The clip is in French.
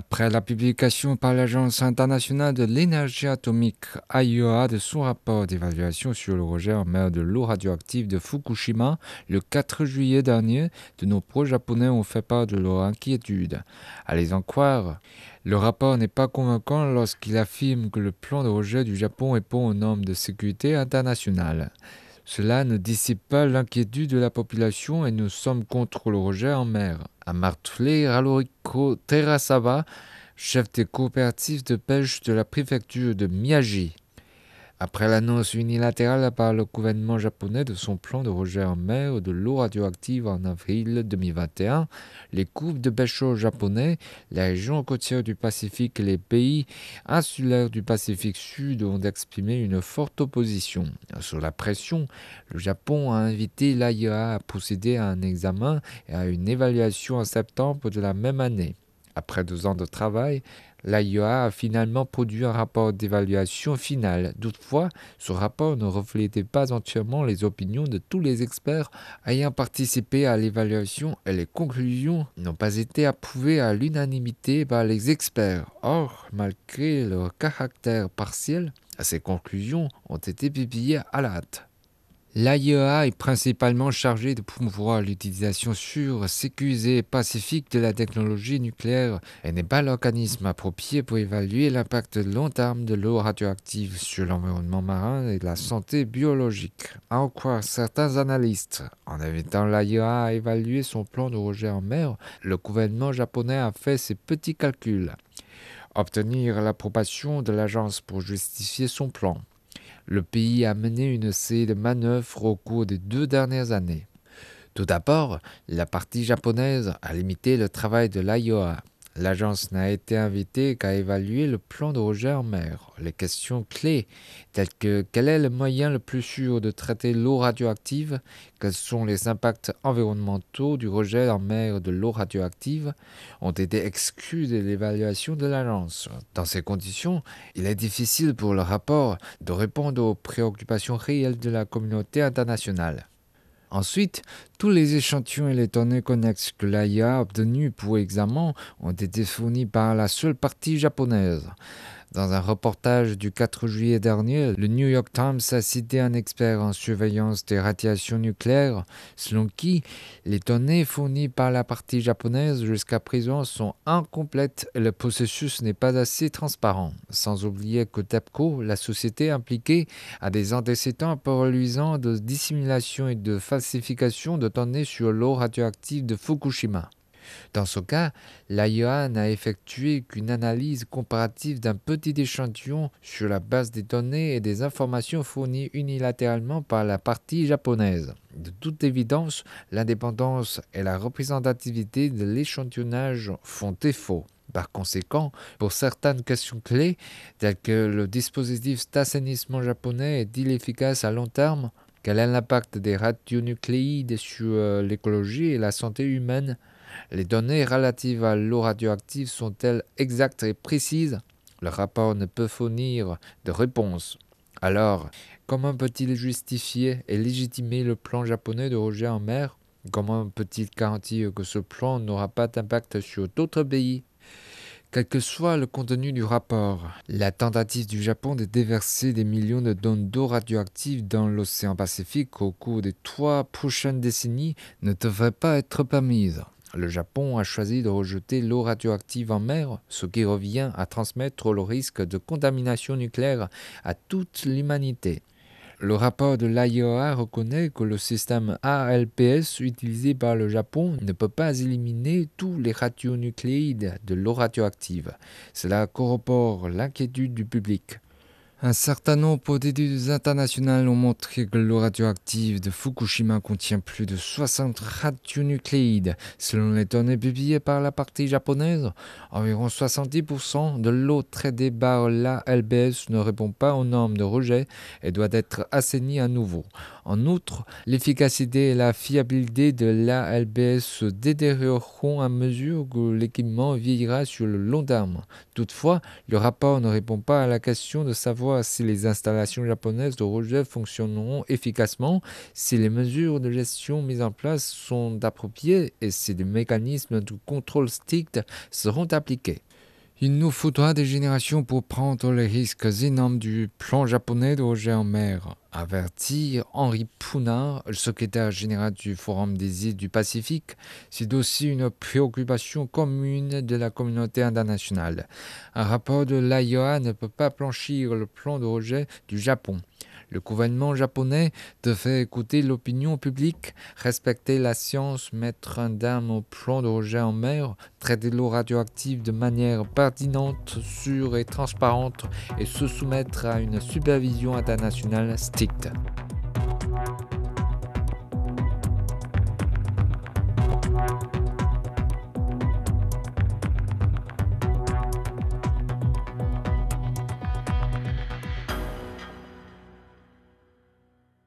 Après la publication par l'Agence internationale de l'énergie atomique AIEA de son rapport d'évaluation sur le rejet en mer de l'eau radioactive de Fukushima le 4 juillet dernier, de nombreux Japonais ont fait part de leur inquiétude. Les en croire, le rapport n'est pas convaincant lorsqu'il affirme que le plan de rejet du Japon répond aux normes de sécurité internationale. Cela ne dissipe pas l'inquiétude de la population et nous sommes contre le rejet en mer, a martelé Raloriko Terasawa, chef des coopératives de pêche de la préfecture de Miyagi. Après l'annonce unilatérale par le gouvernement japonais de son plan de rejet en mer de l'eau radioactive en avril 2021, les groupes de pêcheurs japonais, les régions côtières du Pacifique et les pays insulaires du Pacifique Sud ont exprimé une forte opposition. Sur la pression, le Japon a invité l'AIA à procéder à un examen et à une évaluation en septembre de la même année. Après deux ans de travail, l'AIA a finalement produit un rapport d'évaluation final. Toutefois, ce rapport ne reflétait pas entièrement les opinions de tous les experts ayant participé à l'évaluation et les conclusions n'ont pas été approuvées à l'unanimité par les experts. Or, malgré leur caractère partiel, ces conclusions ont été publiées à la hâte. L'AIEA est principalement chargée de promouvoir l'utilisation sûre, sécurisée et pacifique de la technologie nucléaire et n'est pas l'organisme approprié pour évaluer l'impact long terme de l'eau radioactive sur l'environnement marin et la santé biologique. À en croire certains analystes, en invitant l'AIEA à évaluer son plan de rejet en mer, le gouvernement japonais a fait ses petits calculs. Obtenir l'approbation de l'agence pour justifier son plan le pays a mené une série de manœuvres au cours des deux dernières années. Tout d'abord, la partie japonaise a limité le travail de l'AIOA. L'agence n'a été invitée qu'à évaluer le plan de rejet en mer. Les questions clés, telles que quel est le moyen le plus sûr de traiter l'eau radioactive, quels sont les impacts environnementaux du rejet en mer de l'eau radioactive, ont été exclues de l'évaluation de l'agence. Dans ces conditions, il est difficile pour le rapport de répondre aux préoccupations réelles de la communauté internationale. Ensuite, tous les échantillons et les données connexes que l'AIA a obtenus pour examen ont été fournis par la seule partie japonaise. Dans un reportage du 4 juillet dernier, le New York Times a cité un expert en surveillance des radiations nucléaires, selon qui les données fournies par la partie japonaise jusqu'à présent sont incomplètes et le processus n'est pas assez transparent. Sans oublier que TEPCO, la société impliquée, a des antécédents reluisants de dissimulation et de falsification de données sur l'eau radioactive de Fukushima. Dans ce cas, l'AIA n'a effectué qu'une analyse comparative d'un petit échantillon sur la base des données et des informations fournies unilatéralement par la partie japonaise. De toute évidence, l'indépendance et la représentativité de l'échantillonnage font défaut. Par conséquent, pour certaines questions clés, telles que le dispositif d'assainissement japonais est-il efficace à long terme, quel est l'impact des radionucléides sur l'écologie et la santé humaine, les données relatives à l'eau radioactive sont-elles exactes et précises? Le rapport ne peut fournir de réponse. Alors, comment peut-il justifier et légitimer le plan japonais de rejet en mer? Comment peut-il garantir que ce plan n'aura pas d'impact sur d'autres pays? Quel que soit le contenu du rapport, la tentative du Japon de déverser des millions de tonnes d'eau radioactive dans l'océan Pacifique au cours des trois prochaines décennies ne devrait pas être permise. Le Japon a choisi de rejeter l'eau radioactive en mer, ce qui revient à transmettre le risque de contamination nucléaire à toute l'humanité. Le rapport de l'AIEA reconnaît que le système ALPS utilisé par le Japon ne peut pas éliminer tous les radionucléides de l'eau radioactive. Cela corrobore l'inquiétude du public. Un certain nombre d'études internationales ont montré que l'eau radioactive de Fukushima contient plus de 60 radionucléides. Selon les données publiées par la partie japonaise, environ 70% de l'eau traitée par la LBS ne répond pas aux normes de rejet et doit être assainie à nouveau. En outre, l'efficacité et la fiabilité de la LBS se détérioreront à mesure que l'équipement vieillira sur le long terme. Toutefois, le rapport ne répond pas à la question de savoir si les installations japonaises de rejet fonctionneront efficacement, si les mesures de gestion mises en place sont appropriées et si des mécanismes de contrôle stricts seront appliqués. Il nous faudra des générations pour prendre les risques énormes du plan japonais de rejet en mer, avertit Henri Pounard, secrétaire général du Forum des îles du Pacifique. C'est aussi une préoccupation commune de la communauté internationale. Un rapport de l'AIOA ne peut pas planchir le plan de rejet du Japon. Le gouvernement japonais devait écouter l'opinion publique, respecter la science, mettre un terme au plan de rejet en mer, traiter l'eau radioactive de manière pertinente, sûre et transparente et se soumettre à une supervision internationale stricte.